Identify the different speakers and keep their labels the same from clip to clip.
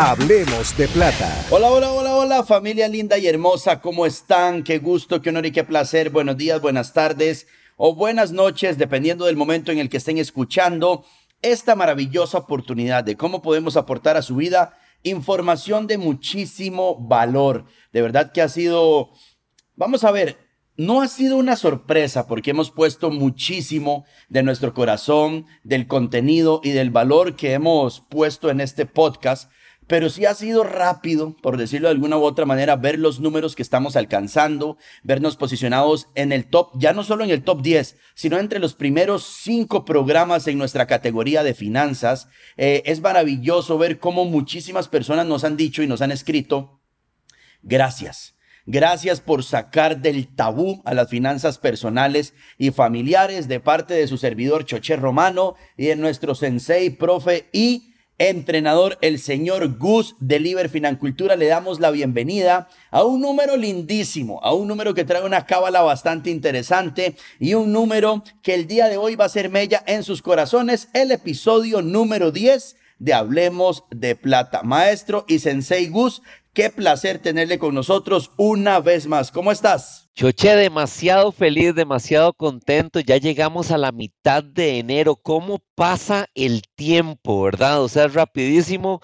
Speaker 1: Hablemos de plata.
Speaker 2: Hola, hola, hola, hola, familia linda y hermosa, ¿cómo están? Qué gusto, qué honor y qué placer. Buenos días, buenas tardes o buenas noches, dependiendo del momento en el que estén escuchando esta maravillosa oportunidad de cómo podemos aportar a su vida información de muchísimo valor. De verdad que ha sido, vamos a ver, no ha sido una sorpresa porque hemos puesto muchísimo de nuestro corazón, del contenido y del valor que hemos puesto en este podcast pero sí ha sido rápido, por decirlo de alguna u otra manera, ver los números que estamos alcanzando, vernos posicionados en el top, ya no solo en el top 10, sino entre los primeros cinco programas en nuestra categoría de finanzas. Eh, es maravilloso ver cómo muchísimas personas nos han dicho y nos han escrito, gracias. Gracias por sacar del tabú a las finanzas personales y familiares de parte de su servidor Choché Romano y de nuestro sensei, profe y entrenador, el señor Gus de Liber Financultura. Le damos la bienvenida a un número lindísimo, a un número que trae una cábala bastante interesante y un número que el día de hoy va a ser mella en sus corazones, el episodio número 10 de Hablemos de Plata. Maestro y Sensei Gus, qué placer tenerle con nosotros una vez más. ¿Cómo estás?
Speaker 3: Choche, demasiado feliz, demasiado contento. Ya llegamos a la mitad de enero. ¿Cómo pasa el tiempo, verdad? O sea, es rapidísimo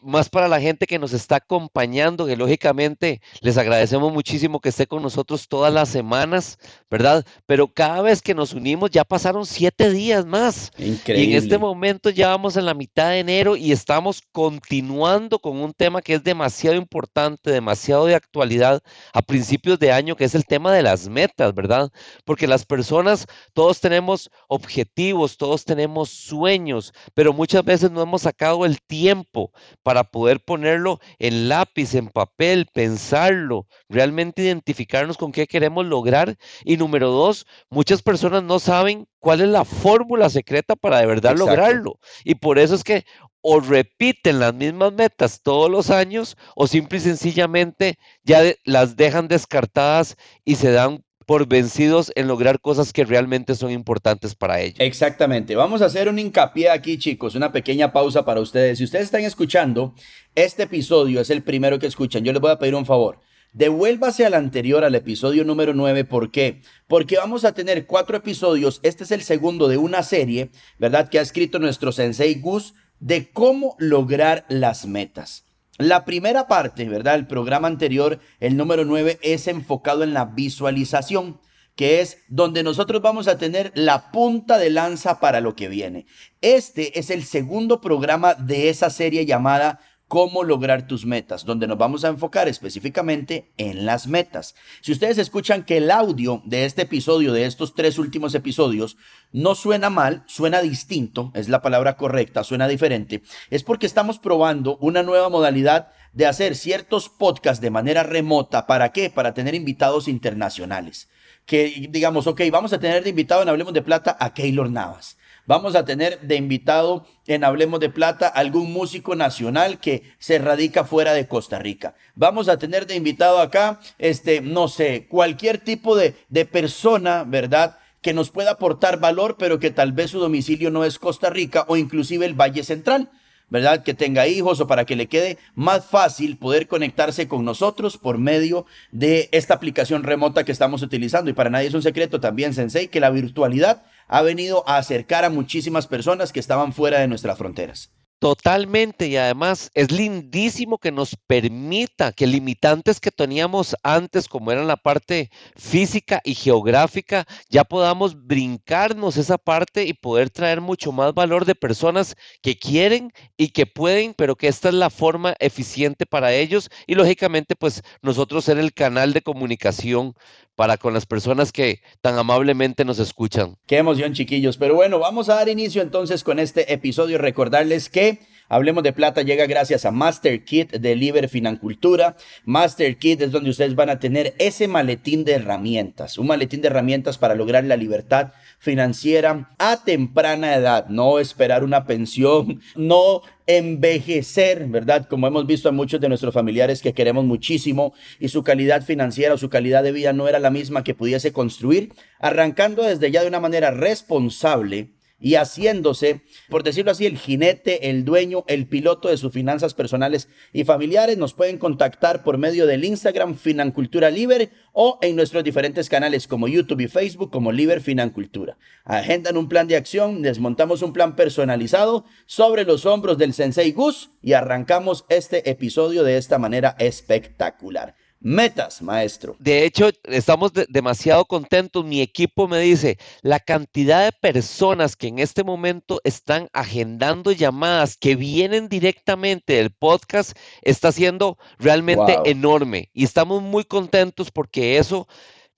Speaker 3: más para la gente que nos está acompañando, que lógicamente les agradecemos muchísimo que esté con nosotros todas las semanas, ¿verdad? Pero cada vez que nos unimos ya pasaron siete días más.
Speaker 2: Increíble.
Speaker 3: Y en este momento ya vamos en la mitad de enero y estamos continuando con un tema que es demasiado importante, demasiado de actualidad a principios de año, que es el tema de las metas, ¿verdad? Porque las personas, todos tenemos objetivos, todos tenemos sueños, pero muchas veces no hemos sacado el tiempo para poder ponerlo en lápiz, en papel, pensarlo, realmente identificarnos con qué queremos lograr. Y número dos, muchas personas no saben cuál es la fórmula secreta para de verdad lograrlo. Y por eso es que o repiten las mismas metas todos los años o simple y sencillamente ya las dejan descartadas y se dan por vencidos en lograr cosas que realmente son importantes para ellos.
Speaker 2: Exactamente. Vamos a hacer un hincapié aquí, chicos, una pequeña pausa para ustedes. Si ustedes están escuchando, este episodio es el primero que escuchan. Yo les voy a pedir un favor. Devuélvase al anterior, al episodio número 9. ¿Por qué? Porque vamos a tener cuatro episodios. Este es el segundo de una serie, ¿verdad? Que ha escrito nuestro sensei Gus de cómo lograr las metas. La primera parte, ¿verdad? El programa anterior, el número 9, es enfocado en la visualización, que es donde nosotros vamos a tener la punta de lanza para lo que viene. Este es el segundo programa de esa serie llamada cómo lograr tus metas, donde nos vamos a enfocar específicamente en las metas. Si ustedes escuchan que el audio de este episodio, de estos tres últimos episodios, no suena mal, suena distinto, es la palabra correcta, suena diferente, es porque estamos probando una nueva modalidad de hacer ciertos podcasts de manera remota. ¿Para qué? Para tener invitados internacionales. Que digamos, ok, vamos a tener de invitado en Hablemos de Plata a Keylor Navas Vamos a tener de invitado en Hablemos de Plata algún músico nacional que se radica fuera de Costa Rica. Vamos a tener de invitado acá, este, no sé, cualquier tipo de, de persona, ¿verdad? que nos pueda aportar valor, pero que tal vez su domicilio no es Costa Rica o inclusive el Valle Central. ¿verdad? Que tenga hijos o para que le quede más fácil poder conectarse con nosotros por medio de esta aplicación remota que estamos utilizando. Y para nadie es un secreto también, Sensei, que la virtualidad ha venido a acercar a muchísimas personas que estaban fuera de nuestras fronteras.
Speaker 3: Totalmente y además es lindísimo que nos permita que limitantes que teníamos antes, como eran la parte física y geográfica, ya podamos brincarnos esa parte y poder traer mucho más valor de personas que quieren y que pueden, pero que esta es la forma eficiente para ellos y lógicamente pues nosotros ser el canal de comunicación para con las personas que tan amablemente nos escuchan.
Speaker 2: Qué emoción, chiquillos. Pero bueno, vamos a dar inicio entonces con este episodio recordarles que Hablemos de Plata llega gracias a Master Kit de Liber Financultura. Master Kit es donde ustedes van a tener ese maletín de herramientas, un maletín de herramientas para lograr la libertad financiera a temprana edad, no esperar una pensión, no envejecer, ¿verdad? Como hemos visto a muchos de nuestros familiares que queremos muchísimo y su calidad financiera o su calidad de vida no era la misma que pudiese construir, arrancando desde ya de una manera responsable y haciéndose, por decirlo así, el jinete, el dueño, el piloto de sus finanzas personales y familiares. Nos pueden contactar por medio del Instagram Financultura Libre o en nuestros diferentes canales como YouTube y Facebook como Liber Financultura. Agendan un plan de acción, desmontamos un plan personalizado sobre los hombros del Sensei Gus y arrancamos este episodio de esta manera espectacular. Metas, maestro.
Speaker 3: De hecho, estamos demasiado contentos. Mi equipo me dice, la cantidad de personas que en este momento están agendando llamadas que vienen directamente del podcast está siendo realmente enorme. Y estamos muy contentos porque eso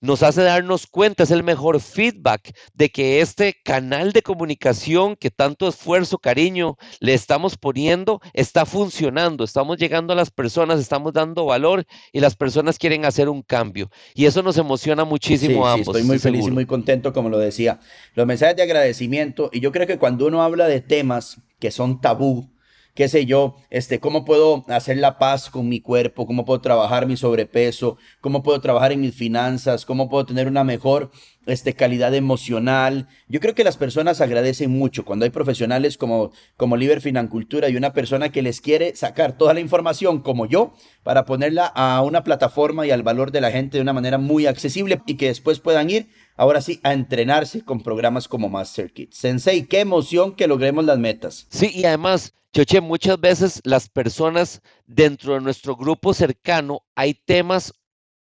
Speaker 3: nos hace darnos cuenta, es el mejor feedback de que este canal de comunicación que tanto esfuerzo, cariño le estamos poniendo, está funcionando, estamos llegando a las personas, estamos dando valor y las personas quieren hacer un cambio. Y eso nos emociona muchísimo a ambos.
Speaker 2: estoy muy feliz y muy contento, como lo decía. Los mensajes de agradecimiento, y yo creo que cuando uno habla de temas que son tabú, qué sé yo, este, cómo puedo hacer la paz con mi cuerpo, cómo puedo trabajar mi sobrepeso, cómo puedo trabajar en mis finanzas, cómo puedo tener una mejor este, calidad emocional. Yo creo que las personas agradecen mucho cuando hay profesionales como, como Liber Financultura y una persona que les quiere sacar toda la información como yo para ponerla a una plataforma y al valor de la gente de una manera muy accesible y que después puedan ir ahora sí, a entrenarse con programas como Master Kit. Sensei, qué emoción que logremos las metas.
Speaker 3: Sí, y además, Choche, muchas veces las personas dentro de nuestro grupo cercano hay temas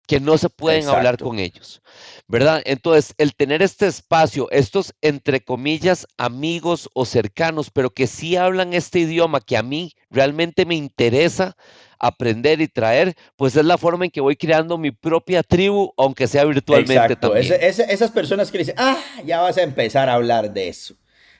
Speaker 3: que no se pueden hablar con ellos, ¿verdad? Entonces, el tener este espacio, estos entre comillas amigos o cercanos, pero que sí hablan este idioma que a mí realmente me interesa aprender y traer, pues es la forma en que voy creando mi propia tribu, aunque sea virtualmente también.
Speaker 2: esas personas que dicen, ah, ya vas a empezar a hablar de eso.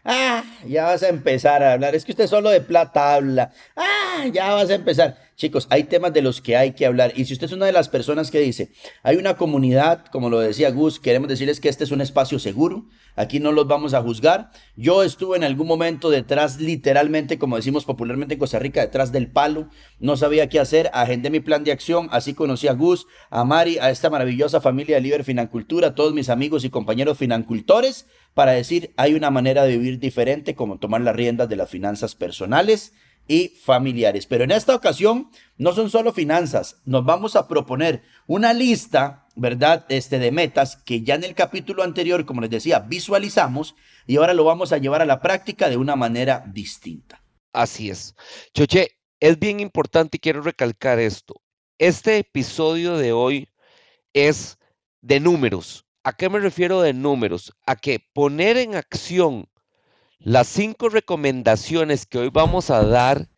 Speaker 2: Ah, ya vas a empezar a hablar. Es que usted solo de plata habla. Ah, ya vas a empezar. Chicos, hay temas de los que hay que hablar. Y si usted es una de las personas que dice, hay una comunidad, como lo decía Gus, queremos decirles que este es un espacio seguro. Aquí no los vamos a juzgar. Yo estuve en algún momento detrás, literalmente, como decimos popularmente en Costa Rica, detrás del palo. No sabía qué hacer. Agendé mi plan de acción. Así conocí a Gus, a Mari, a esta maravillosa familia de Liber Financultura, a todos mis amigos y compañeros financultores, para decir, hay una manera de vivir diferente, como tomar las riendas de las finanzas personales y familiares. Pero en esta ocasión no son solo finanzas, nos vamos a proponer una lista, ¿verdad? Este de metas que ya en el capítulo anterior, como les decía, visualizamos y ahora lo vamos a llevar a la práctica de una manera distinta.
Speaker 3: Así es. Choche, es bien importante y quiero recalcar esto. Este episodio de hoy es de números. ¿A qué me refiero de números? A que poner en acción las cinco recomendaciones que hoy vamos a dar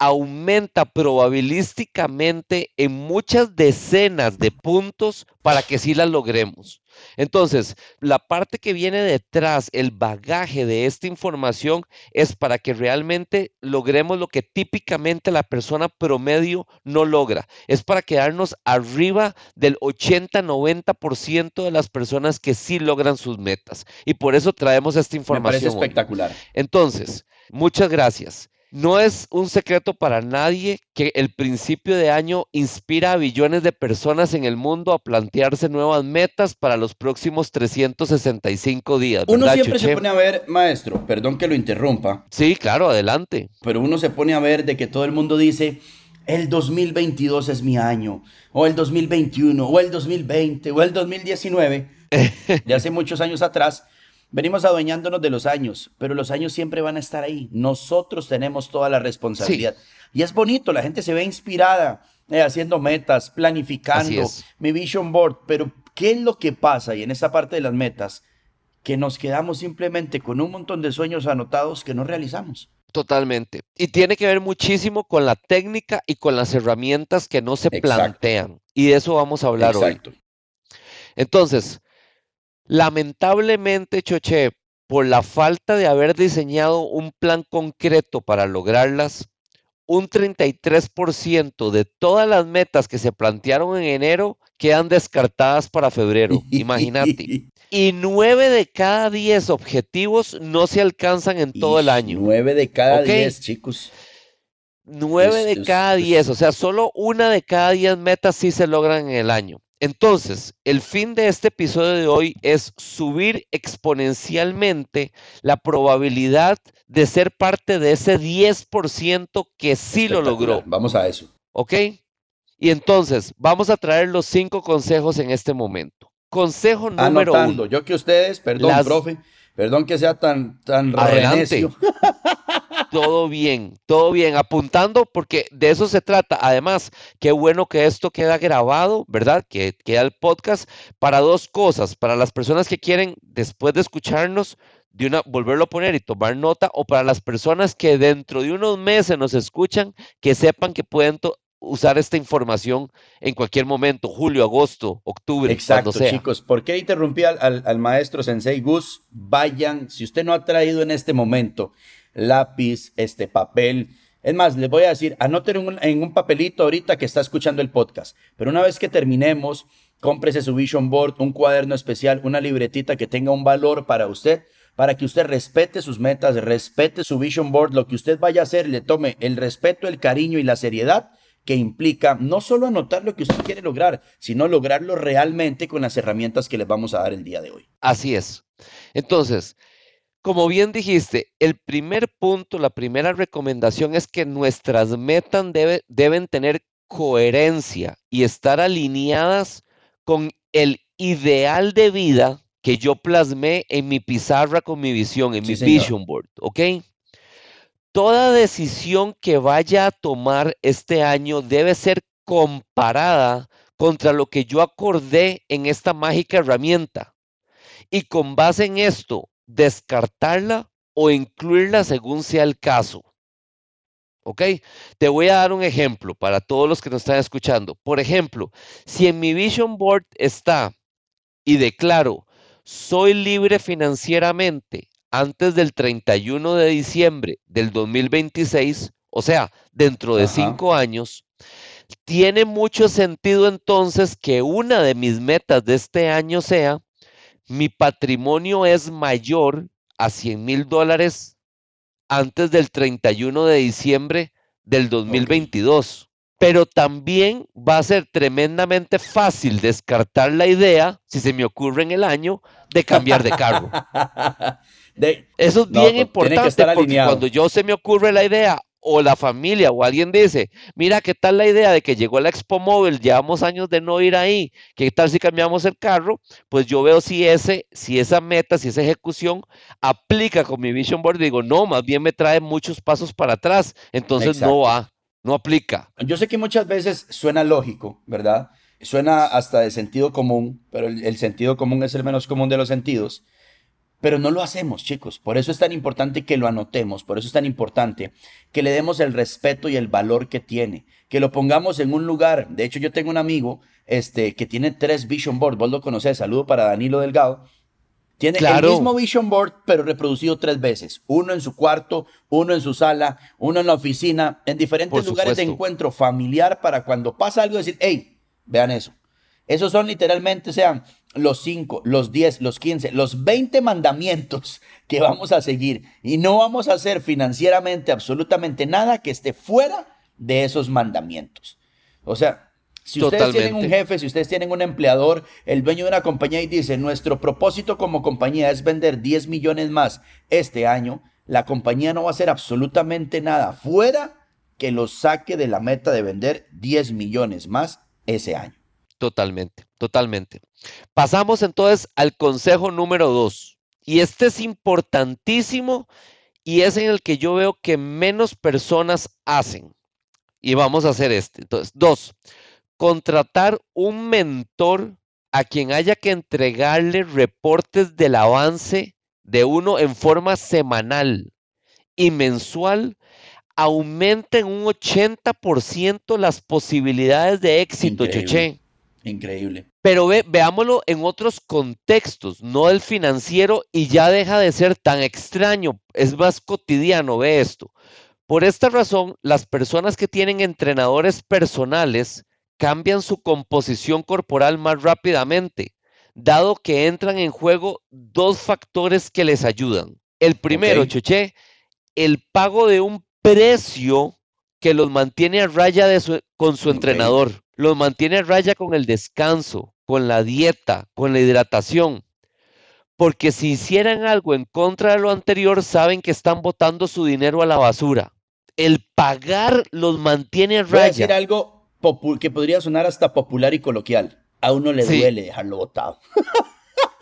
Speaker 3: aumenta probabilísticamente en muchas decenas de puntos para que sí las logremos. Entonces, la parte que viene detrás, el bagaje de esta información, es para que realmente logremos lo que típicamente la persona promedio no logra. Es para quedarnos arriba del 80-90% de las personas que sí logran sus metas. Y por eso traemos esta información.
Speaker 2: Me parece espectacular.
Speaker 3: Entonces, muchas gracias. No es un secreto para nadie que el principio de año inspira a billones de personas en el mundo a plantearse nuevas metas para los próximos 365 días.
Speaker 2: Uno siempre se pone a ver, maestro, perdón que lo interrumpa.
Speaker 3: Sí, claro, adelante.
Speaker 2: Pero uno se pone a ver de que todo el mundo dice, el 2022 es mi año, o el 2021, o el 2020, o el 2019, de hace muchos años atrás. Venimos adueñándonos de los años, pero los años siempre van a estar ahí. Nosotros tenemos toda la responsabilidad. Y es bonito, la gente se ve inspirada eh, haciendo metas, planificando mi vision board, pero ¿qué es lo que pasa? Y en esa parte de las metas, que nos quedamos simplemente con un montón de sueños anotados que no realizamos.
Speaker 3: Totalmente. Y tiene que ver muchísimo con la técnica y con las herramientas que no se plantean. Y de eso vamos a hablar Exacto. hoy. Entonces, Lamentablemente, Choche, por la falta de haber diseñado un plan concreto para lograrlas, un 33% de todas las metas que se plantearon en enero quedan descartadas para febrero. Imagínate. Y nueve de cada diez objetivos no se alcanzan en todo el año.
Speaker 2: Nueve de cada diez, chicos.
Speaker 3: Nueve de cada diez, o sea, solo una de cada diez metas sí se logran en el año. Entonces, el fin de este episodio de hoy es subir exponencialmente la probabilidad de ser parte de ese 10% que sí lo logró.
Speaker 2: Vamos a eso.
Speaker 3: ¿Ok? Y entonces, vamos a traer los cinco consejos en este momento. Consejo número Anotando.
Speaker 2: Yo que ustedes, perdón, profe, perdón que sea tan, tan
Speaker 3: Adelante. todo bien, todo bien, apuntando porque de eso se trata. Además, qué bueno que esto queda grabado, ¿verdad? Que queda el podcast para dos cosas, para las personas que quieren después de escucharnos de una volverlo a poner y tomar nota o para las personas que dentro de unos meses nos escuchan, que sepan que pueden usar esta información en cualquier momento, julio, agosto, octubre.
Speaker 2: Exacto, chicos. ¿Por qué interrumpí al, al, maestro Sensei Gus? Vayan, si usted no ha traído en este momento lápiz, este papel. Es más, les voy a decir, anoten en un, papelito ahorita que está escuchando el podcast. Pero una vez que terminemos, cómprese su vision board, un cuaderno especial, una libretita que tenga un valor para usted, para que usted respete sus metas, respete su vision board, lo que usted vaya a hacer, le tome el respeto, el cariño y la seriedad que implica no solo anotar lo que usted quiere lograr, sino lograrlo realmente con las herramientas que les vamos a dar el día de hoy.
Speaker 3: Así es. Entonces, como bien dijiste, el primer punto, la primera recomendación es que nuestras metas deben tener coherencia y estar alineadas con el ideal de vida que yo plasmé en mi pizarra con mi visión, en mi vision board, ¿ok? Toda decisión que vaya a tomar este año debe ser comparada contra lo que yo acordé en esta mágica herramienta. Y con base en esto, descartarla o incluirla según sea el caso. ¿Ok? Te voy a dar un ejemplo para todos los que nos están escuchando. Por ejemplo, si en mi Vision Board está y declaro, soy libre financieramente antes del 31 de diciembre del 2026, o sea, dentro de cinco años, tiene mucho sentido entonces que una de mis metas de este año sea mi patrimonio es mayor a 100 mil dólares antes del 31 de diciembre del 2022. Pero también va a ser tremendamente fácil descartar la idea, si se me ocurre en el año, de cambiar de cargo. Eso es bien pues, importante porque cuando yo se me ocurre la idea, o la familia o alguien dice, mira, ¿qué tal la idea de que llegó la Expo Móvil, llevamos años de no ir ahí, ¿qué tal si cambiamos el carro? Pues yo veo si, ese, si esa meta, si esa ejecución aplica con mi Vision Board, digo, no, más bien me trae muchos pasos para atrás, entonces no va, no aplica.
Speaker 2: Yo sé que muchas veces suena lógico, ¿verdad? Suena hasta de sentido común, pero el sentido común es el menos común de los sentidos. Pero no lo hacemos, chicos. Por eso es tan importante que lo anotemos, por eso es tan importante que le demos el respeto y el valor que tiene, que lo pongamos en un lugar. De hecho, yo tengo un amigo este, que tiene tres vision boards, vos lo conocés, saludo para Danilo Delgado. Tiene el mismo vision board, pero reproducido tres veces. Uno en su cuarto, uno en su sala, uno en la oficina, en diferentes lugares de encuentro familiar para cuando pasa algo decir, hey, vean eso. Esos son literalmente, sean los 5, los 10, los 15, los 20 mandamientos que vamos a seguir. Y no vamos a hacer financieramente absolutamente nada que esté fuera de esos mandamientos. O sea, si ustedes tienen un jefe, si ustedes tienen un empleador, el dueño de una compañía y dice, nuestro propósito como compañía es vender 10 millones más este año, la compañía no va a hacer absolutamente nada fuera que lo saque de la meta de vender 10 millones más ese año.
Speaker 3: Totalmente, totalmente. Pasamos entonces al consejo número dos. Y este es importantísimo y es en el que yo veo que menos personas hacen. Y vamos a hacer este. Entonces, dos, contratar un mentor a quien haya que entregarle reportes del avance de uno en forma semanal y mensual aumenta en un 80% las posibilidades de éxito, Cheche.
Speaker 2: Increíble.
Speaker 3: Pero veámoslo en otros contextos, no el financiero, y ya deja de ser tan extraño, es más cotidiano, ve esto. Por esta razón, las personas que tienen entrenadores personales cambian su composición corporal más rápidamente, dado que entran en juego dos factores que les ayudan. El primero, Choche, el pago de un precio que los mantiene a raya con su entrenador los mantiene a raya con el descanso, con la dieta, con la hidratación. Porque si hicieran algo en contra de lo anterior, saben que están botando su dinero a la basura. El pagar los mantiene a raya. Voy a
Speaker 2: decir algo que podría sonar hasta popular y coloquial. A uno le duele dejarlo botado.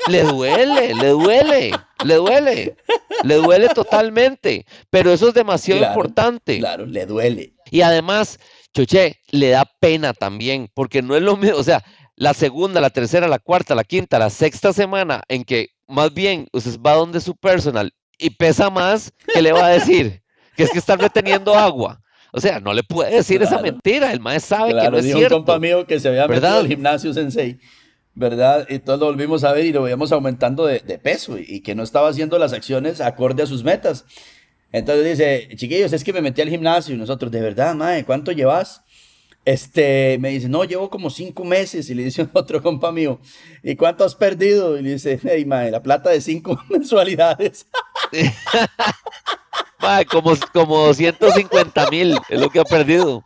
Speaker 3: Le duele, le duele, le duele, le duele totalmente, pero eso es demasiado importante.
Speaker 2: Claro, le duele.
Speaker 3: Y además, Choche, le da pena también, porque no es lo mismo, o sea, la segunda, la tercera, la cuarta, la quinta, la sexta semana en que más bien usted va donde su personal y pesa más, ¿qué le va a decir? que es que está reteniendo agua. O sea, no le puede decir esa mentira, el maestro sabe que no es cierto.
Speaker 2: un compa mío que se había metido al gimnasio sensei, ¿verdad? Y todos lo volvimos a ver y lo veíamos aumentando de, de peso y que no estaba haciendo las acciones acorde a sus metas. Entonces dice, chiquillos, es que me metí al gimnasio y nosotros, de verdad, mae, ¿cuánto llevas? Este, me dice, no, llevo como cinco meses. Y le dice otro compa mío, ¿y cuánto has perdido? Y le dice, hey, mae, la plata de cinco mensualidades.
Speaker 3: mae, como, como 150 mil es lo que ha perdido.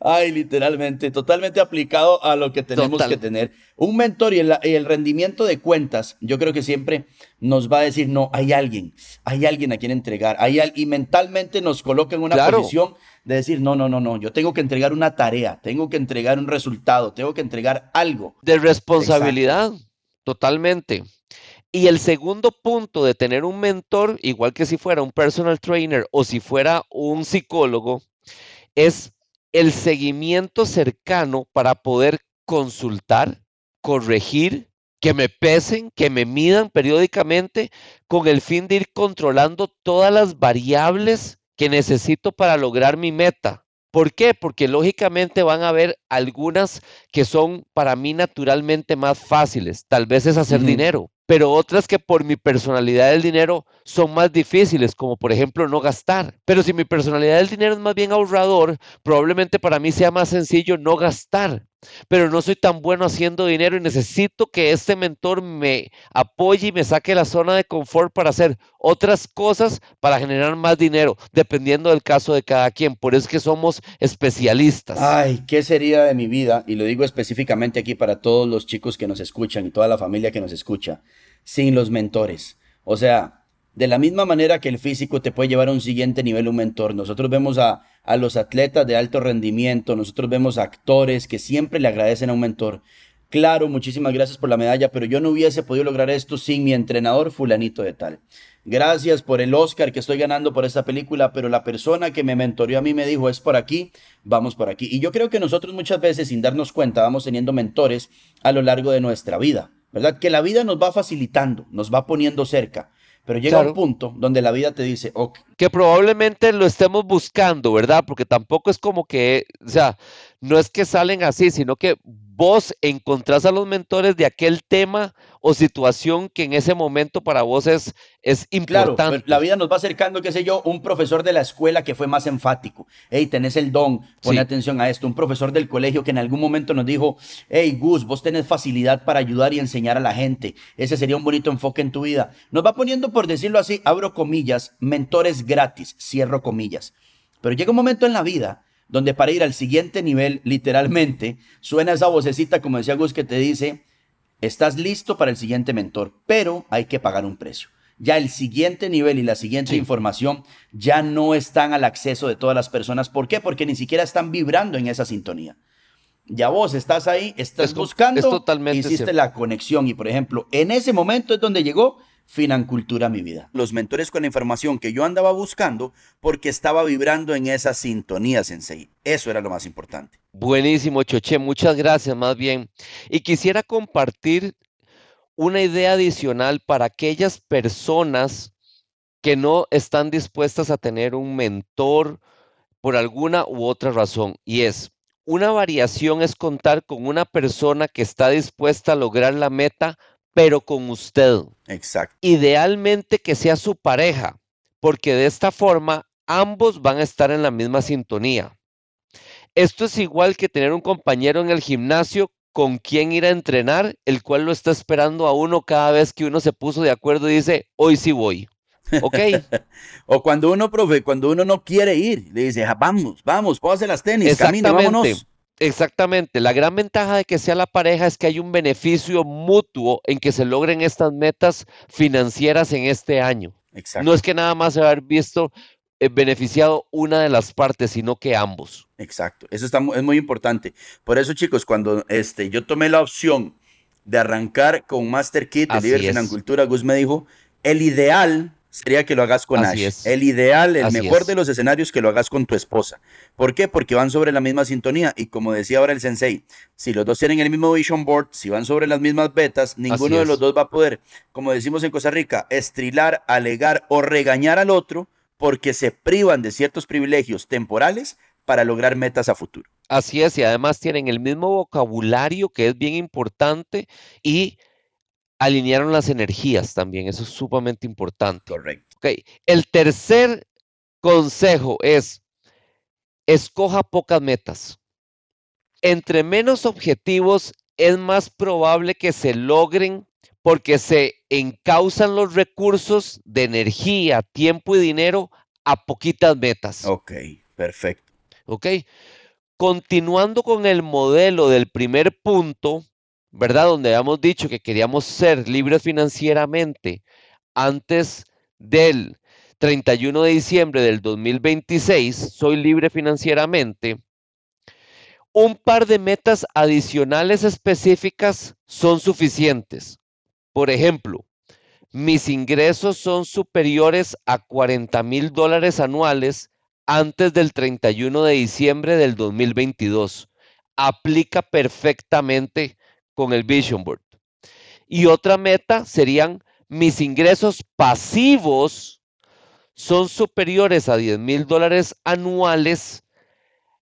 Speaker 2: Ay, literalmente, totalmente aplicado a lo que tenemos que tener. Un mentor y el, rendimiento de cuentas, yo creo que siempre nos va a decir, no, hay alguien, hay alguien a quien entregar, hay y mentalmente nos coloca en una posición de decir, no, no, no, no, yo tengo que entregar una tarea, tengo que entregar un resultado, tengo que entregar algo.
Speaker 3: De responsabilidad, totalmente. Y el segundo punto de tener un mentor, igual que si fuera un personal trainer o si fuera un psicólogo, es el seguimiento cercano para poder consultar, corregir, que me pesen, que me midan periódicamente con el fin de ir controlando todas las variables que necesito para lograr mi meta. ¿Por qué? Porque lógicamente van a haber algunas que son para mí naturalmente más fáciles. Tal vez es hacer dinero, pero otras que por mi personalidad del dinero son más difíciles, como por ejemplo no gastar. Pero si mi personalidad del dinero es más bien ahorrador, probablemente para mí sea más sencillo no gastar pero no soy tan bueno haciendo dinero y necesito que este mentor me apoye y me saque la zona de confort para hacer otras cosas para generar más dinero, dependiendo del caso de cada quien. Por eso es que somos especialistas.
Speaker 2: Ay, ¿qué sería de mi vida? Y lo digo específicamente aquí para todos los chicos que nos escuchan y toda la familia que nos escucha, sin los mentores. O sea, de la misma manera que el físico te puede llevar a un siguiente nivel un mentor. Nosotros vemos a, a los atletas de alto rendimiento, nosotros vemos a actores que siempre le agradecen a un mentor. Claro, muchísimas gracias por la medalla, pero yo no hubiese podido lograr esto sin mi entrenador fulanito de tal. Gracias por el Oscar que estoy ganando por esta película, pero la persona que me mentoreó a mí me dijo, es por aquí, vamos por aquí. Y yo creo que nosotros muchas veces, sin darnos cuenta, vamos teniendo mentores a lo largo de nuestra vida, ¿verdad? Que la vida nos va facilitando, nos va poniendo cerca. Pero llega un punto donde la vida te dice, ok.
Speaker 3: Que probablemente lo estemos buscando, ¿verdad? Porque tampoco es como que, o sea, no es que salen así, sino que vos encontrás a los mentores de aquel tema o situación que en ese momento para vos es, es importante. Claro,
Speaker 2: la vida nos va acercando, qué sé yo, un profesor de la escuela que fue más enfático. Hey, tenés el don, pone atención a esto. Un profesor del colegio que en algún momento nos dijo, hey, Gus, vos tenés facilidad para ayudar y enseñar a la gente. Ese sería un bonito enfoque en tu vida. Nos va poniendo, por decirlo así, abro comillas, mentores gratis, cierro comillas. Pero llega un momento en la vida donde para ir al siguiente nivel, literalmente, suena esa vocecita, como decía Gus, que te dice, estás listo para el siguiente mentor, pero hay que pagar un precio. Ya el siguiente nivel y la siguiente información ya no están al acceso de todas las personas. ¿Por qué? Porque ni siquiera están vibrando en esa sintonía. Ya vos estás ahí, estás buscando, hiciste la conexión y por ejemplo, en ese momento es donde llegó Financultura mi vida. Los mentores con la información que yo andaba buscando porque estaba vibrando en esa sintonía, Sensei. Eso era lo más importante.
Speaker 3: Buenísimo, Choche. Muchas gracias, más bien. Y quisiera compartir una idea adicional para aquellas personas que no están dispuestas a tener un mentor por alguna u otra razón. Y es, una variación es contar con una persona que está dispuesta a lograr la meta pero con usted.
Speaker 2: Exacto.
Speaker 3: Idealmente que sea su pareja, porque de esta forma ambos van a estar en la misma sintonía. Esto es igual que tener un compañero en el gimnasio con quien ir a entrenar, el cual lo está esperando a uno cada vez que uno se puso de acuerdo y dice, hoy sí voy. ¿Ok?
Speaker 2: o cuando uno, profe, cuando uno no quiere ir, le dice, ah, vamos, vamos, póngase las tenis, camina, vámonos.
Speaker 3: Exactamente. La gran ventaja de que sea la pareja es que hay un beneficio mutuo en que se logren estas metas financieras en este año. No es que nada más se va a haber visto eh, beneficiado una de las partes, sino que ambos.
Speaker 2: Exacto. Eso está, es muy importante. Por eso, chicos, cuando este, yo tomé la opción de arrancar con Master Kit de Líder Gus me dijo, el ideal sería que lo hagas con Ash. El ideal, el mejor de los escenarios, que lo hagas con tu esposa. ¿Por qué? Porque van sobre la misma sintonía. Y como decía ahora el sensei, si los dos tienen el mismo vision board, si van sobre las mismas betas, ninguno de los dos va a poder, como decimos en Costa Rica, estrilar, alegar o regañar al otro porque se privan de ciertos privilegios temporales para lograr metas a futuro.
Speaker 3: Así es, y además tienen el mismo vocabulario que es bien importante y alinearon las energías también, eso es sumamente importante.
Speaker 2: Correcto.
Speaker 3: Okay. El tercer consejo es, escoja pocas metas. Entre menos objetivos es más probable que se logren porque se encausan los recursos de energía, tiempo y dinero a poquitas metas.
Speaker 2: Ok, perfecto.
Speaker 3: Ok. Continuando con el modelo del primer punto, ¿verdad? Donde habíamos dicho que queríamos ser libres financieramente antes del 31 de diciembre del 2026, soy libre financieramente. Un par de metas adicionales específicas son suficientes. Por ejemplo, mis ingresos son superiores a 40 mil dólares anuales antes del 31 de diciembre del 2022. Aplica perfectamente con el Vision Board. Y otra meta serían mis ingresos pasivos son superiores a 10 mil dólares anuales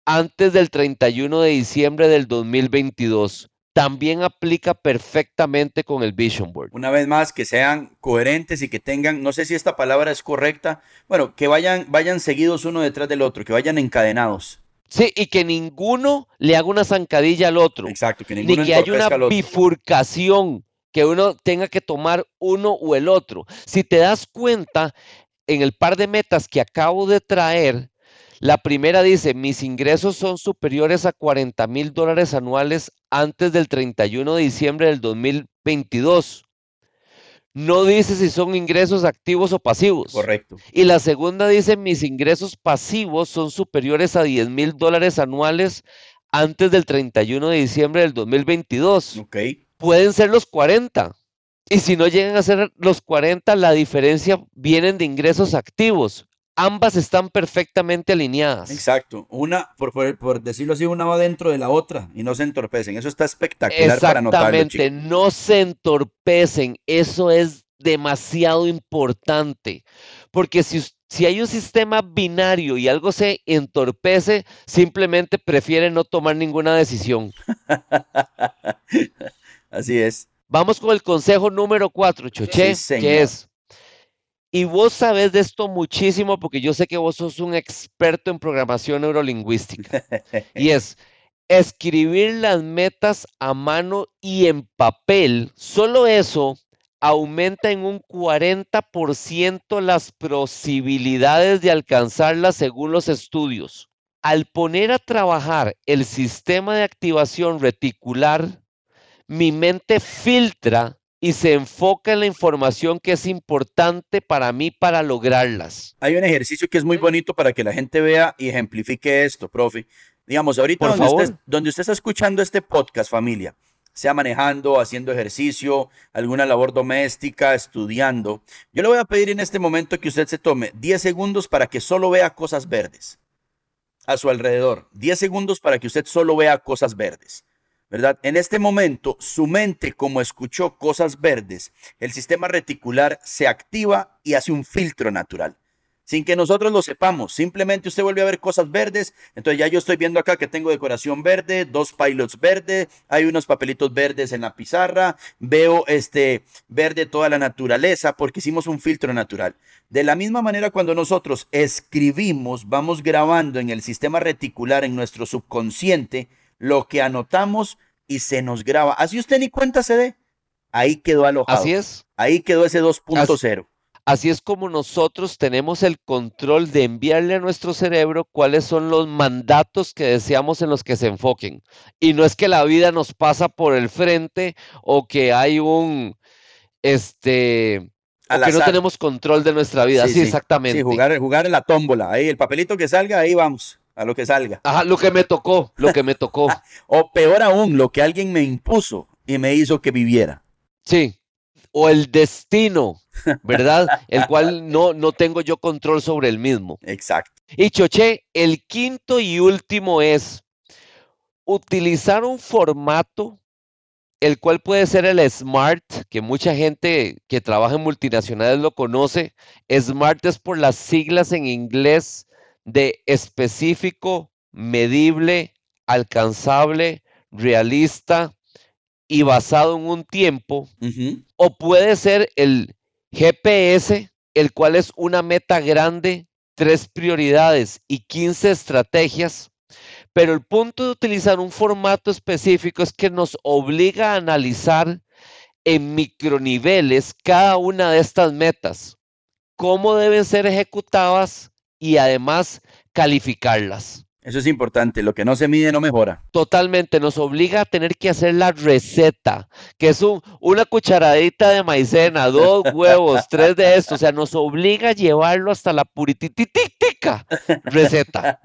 Speaker 3: antes del 31 de diciembre del 2022. También aplica perfectamente con el Vision Board.
Speaker 2: Una vez más, que sean coherentes y que tengan, no sé si esta palabra es correcta, bueno, que vayan, vayan seguidos uno detrás del otro, que vayan encadenados.
Speaker 3: Sí, y que ninguno le haga una zancadilla al otro.
Speaker 2: Exacto, que
Speaker 3: ninguno Ni que haya una bifurcación, que uno tenga que tomar uno o el otro. Si te das cuenta, en el par de metas que acabo de traer, la primera dice, mis ingresos son superiores a 40 mil dólares anuales antes del 31 de diciembre del 2022 no dice si son ingresos activos o pasivos.
Speaker 2: Correcto.
Speaker 3: Y la segunda dice, mis ingresos pasivos son superiores a 10 mil dólares anuales antes del 31 de diciembre del 2022.
Speaker 2: Ok.
Speaker 3: Pueden ser los 40. Y si no llegan a ser los 40, la diferencia vienen de ingresos activos ambas están perfectamente alineadas.
Speaker 2: Exacto. Una, por, por, decirlo así, una va dentro de la otra y no se entorpecen. Eso está espectacular para notarlo.
Speaker 3: Exactamente, no se entorpecen. Eso es demasiado importante. Porque si, Si hay un sistema binario y algo se entorpece, simplemente prefiere no tomar ninguna decisión.
Speaker 2: Así es.
Speaker 3: Vamos con el consejo número cuatro, Choché, que es, y vos sabes de esto muchísimo porque yo sé que vos sos un experto en programación neurolingüística, y es escribir las metas a mano y en papel. Solo eso aumenta en un 40% las posibilidades de alcanzarlas según los estudios. Al poner a trabajar el sistema de activación reticular, mi mente filtra y se enfoca en la información que es importante para mí para lograrlas.
Speaker 2: Hay un ejercicio que es muy bonito para que la gente vea y ejemplifique esto, profe. Digamos, ahorita donde usted, donde usted está escuchando este podcast, familia, sea manejando, haciendo ejercicio, alguna labor doméstica, estudiando. Yo le voy a pedir en este momento que usted se tome 10 segundos para que solo vea cosas verdes a su alrededor. 10 segundos para que usted solo vea cosas verdes. ¿Verdad? En este momento, su mente, como escuchó cosas verdes, el sistema reticular se activa y hace un filtro natural sin que nosotros lo sepamos. Simplemente usted vuelve a ver cosas verdes. Entonces ya yo estoy viendo acá que tengo decoración verde, dos pilots verdes, hay unos papelitos verdes en la pizarra, veo este verde toda la naturaleza porque hicimos un filtro natural. De la misma manera cuando nosotros escribimos, vamos grabando en el sistema reticular, en nuestro subconsciente, lo que anotamos y se nos graba. Así usted ni cuenta se dé. Ahí quedó alojado.
Speaker 3: Así es.
Speaker 2: Ahí quedó ese 2.0.
Speaker 3: Así es como nosotros tenemos el control de enviarle a nuestro cerebro cuáles son los mandatos que deseamos en los que se enfoquen. Y no es que la vida nos pasa por el frente o que hay un, este, que no tenemos control de nuestra vida. Sí, exactamente. Sí,
Speaker 2: jugar, jugar en la tómbola. Ahí, el papelito que salga, ahí vamos, a lo que salga.
Speaker 3: Ajá, lo que me tocó, lo que me tocó.
Speaker 2: o peor aún, lo que alguien me impuso y me hizo que viviera.
Speaker 3: Sí, o el destino, ¿verdad? el cual no, no tengo yo control sobre el mismo.
Speaker 2: Exacto.
Speaker 3: Y Choche, el quinto y último es utilizar un formato, el cual puede ser el SMART, que mucha gente que trabaja en multinacionales lo conoce. SMART es por las siglas en inglés de específico, medible, alcanzable, realista, y basado en un tiempo, o puede ser el GPS, el cual es una meta grande, tres prioridades y 15 estrategias. Pero el punto de utilizar un formato específico es que nos obliga a analizar en microniveles cada una de estas metas, cómo deben ser ejecutadas y además calificarlas.
Speaker 2: Eso es importante, lo que no se mide no mejora.
Speaker 3: Totalmente, nos obliga a tener que hacer la receta, que es una cucharadita de maicena, dos huevos, tres de esto, o sea, nos obliga a llevarlo hasta la puritititica receta.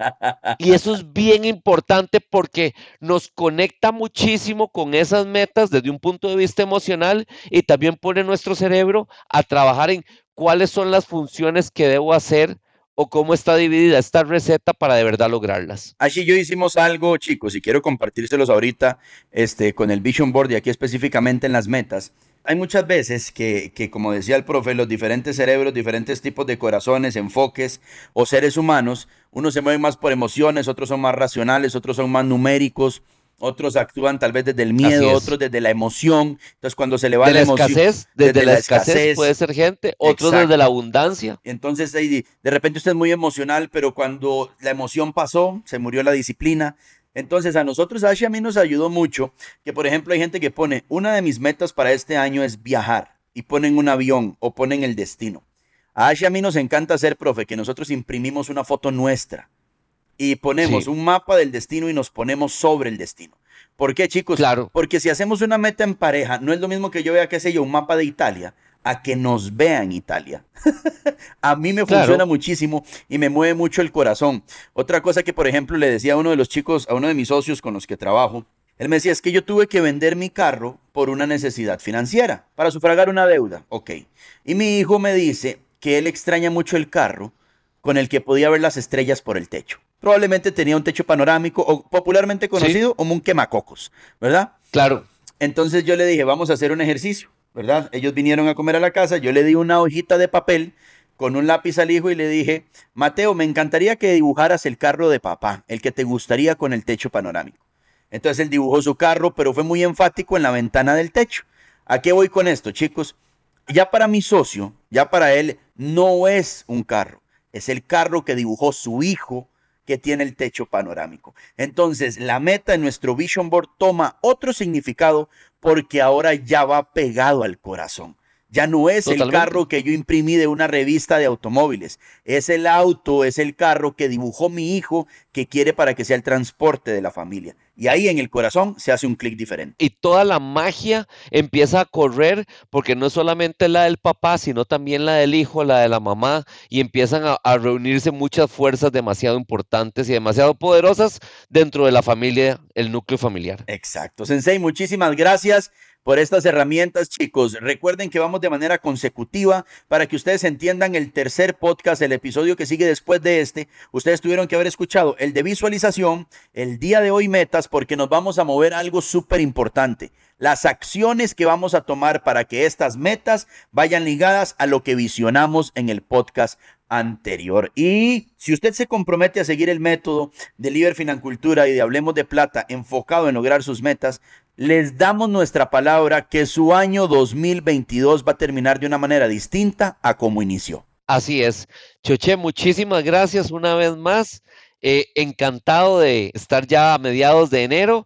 Speaker 3: Y eso es bien importante porque nos conecta muchísimo con esas metas desde un punto de vista emocional y también pone nuestro cerebro a trabajar en cuáles son las funciones que debo hacer o cómo está dividida esta receta para de verdad lograrlas.
Speaker 2: Así yo hicimos algo, chicos, y quiero compartírselos ahorita este, con el Vision Board y aquí específicamente en las metas. Hay muchas veces que, que, como decía el profe, los diferentes cerebros, diferentes tipos de corazones, enfoques o seres humanos, unos se mueven más por emociones, otros son más racionales, otros son más numéricos, otros actúan tal vez desde el miedo, otros desde la emoción. Entonces, cuando se le va
Speaker 3: la,
Speaker 2: emoción.
Speaker 3: Escasez, desde, la, escasez, puede ser gente, otros desde la abundancia.
Speaker 2: Entonces, de repente usted es muy emocional, pero cuando la emoción pasó, se murió la disciplina. Entonces, a nosotros, Ashi, a mí nos ayudó mucho que, por ejemplo, hay gente que pone, una de mis metas para este año es viajar y ponen un avión o ponen el destino. A Ashi, a mí nos encanta hacer, profe, que nosotros imprimimos una foto nuestra y ponemos un mapa del destino y nos ponemos sobre el destino. ¿Por qué, chicos?
Speaker 3: Claro.
Speaker 2: Porque si hacemos una meta en pareja, no es lo mismo que yo vea, qué sé yo, un mapa de Italia, a que nos vean Italia. a mí me funciona muchísimo y me mueve mucho el corazón. Otra cosa que, por ejemplo, le decía a uno de los chicos, a uno de mis socios con los que trabajo, él me decía, es que yo tuve que vender mi carro por una necesidad financiera, para sufragar una deuda. Ok. Y mi hijo me dice que él extraña mucho el carro con el que podía ver las estrellas por el techo probablemente tenía un techo panorámico o popularmente conocido como un quemacocos, ¿verdad?
Speaker 3: Claro.
Speaker 2: Entonces yo le dije, vamos a hacer un ejercicio, ¿verdad? Ellos vinieron a comer a la casa, yo le di una hojita de papel con un lápiz al hijo y le dije, Mateo, me encantaría que dibujaras el carro de papá, el que te gustaría con el techo panorámico. Entonces él dibujó su carro, pero fue muy enfático en la ventana del techo. ¿A qué voy con esto, chicos? Ya para mi socio, ya para él, no es un carro, es el carro que dibujó su hijo que tiene el techo panorámico. Entonces, la meta en nuestro Vision Board toma otro significado porque ahora ya va pegado al corazón. Ya no es el carro que yo imprimí de una revista de automóviles. Es el auto, es el carro que dibujó mi hijo que quiere para que sea el transporte de la familia. Y ahí en el corazón se hace un clic diferente.
Speaker 3: Y toda la magia empieza a correr porque no es solamente la del papá, sino también la del hijo, la de la mamá, y empiezan a, reunirse muchas fuerzas demasiado importantes y demasiado poderosas dentro de la familia, el núcleo familiar.
Speaker 2: Exacto. Sensei, muchísimas gracias por estas herramientas, chicos. Recuerden que vamos de manera consecutiva para que ustedes entiendan el tercer podcast, el episodio que sigue después de este. Ustedes tuvieron que haber escuchado el de visualización, el día de hoy metas, porque nos vamos a mover algo súper importante. Las acciones que vamos a tomar para que estas metas vayan ligadas a lo que visionamos en el podcast anterior. Y si usted se compromete a seguir el método de Liber Financultura y de Hablemos de Plata enfocado en lograr sus metas, les damos nuestra palabra que su año 2022 va a terminar de una manera distinta a como inició.
Speaker 3: Así es. Choche, muchísimas gracias una vez más. Eh, encantado de estar ya a mediados de enero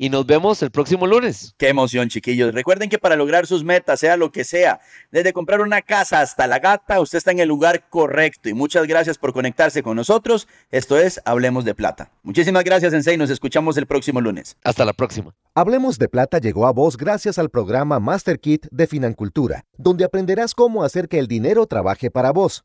Speaker 3: y nos vemos el próximo lunes.
Speaker 2: Qué emoción, chiquillos. Recuerden que para lograr sus metas, sea lo que sea, desde comprar una casa hasta la gata, usted está en el lugar correcto. Y muchas gracias por conectarse con nosotros. Esto es Hablemos de Plata. Muchísimas gracias, Sensei. Nos escuchamos el próximo lunes.
Speaker 3: Hasta la próxima.
Speaker 1: Hablemos de Plata llegó a vos gracias al programa Master Kit de Financultura, donde aprenderás cómo hacer que el dinero trabaje para vos.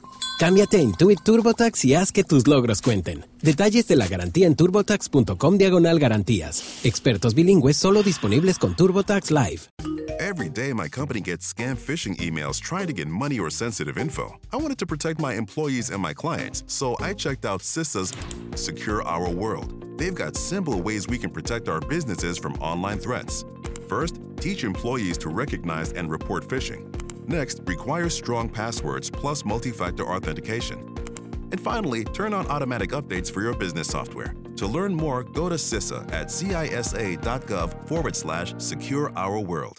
Speaker 4: Cámbiate a Intuit TurboTax y haz que tus logros cuenten. Detalles de la garantía en turbotax.com diagonal garantías. Expertos bilingües solo disponibles con TurboTax Live.
Speaker 5: Every day my company gets scam phishing emails trying to get money or sensitive info. I wanted to protect my employees and my clients, so I checked out CISA's Secure Our World. They've got simple ways we can protect our businesses from online threats. First, teach employees to recognize and report phishing. Next, require strong passwords plus multi factor authentication. And finally, turn on automatic updates for your business software. To learn more, go to CISA at cisa.gov forward slash secure our world.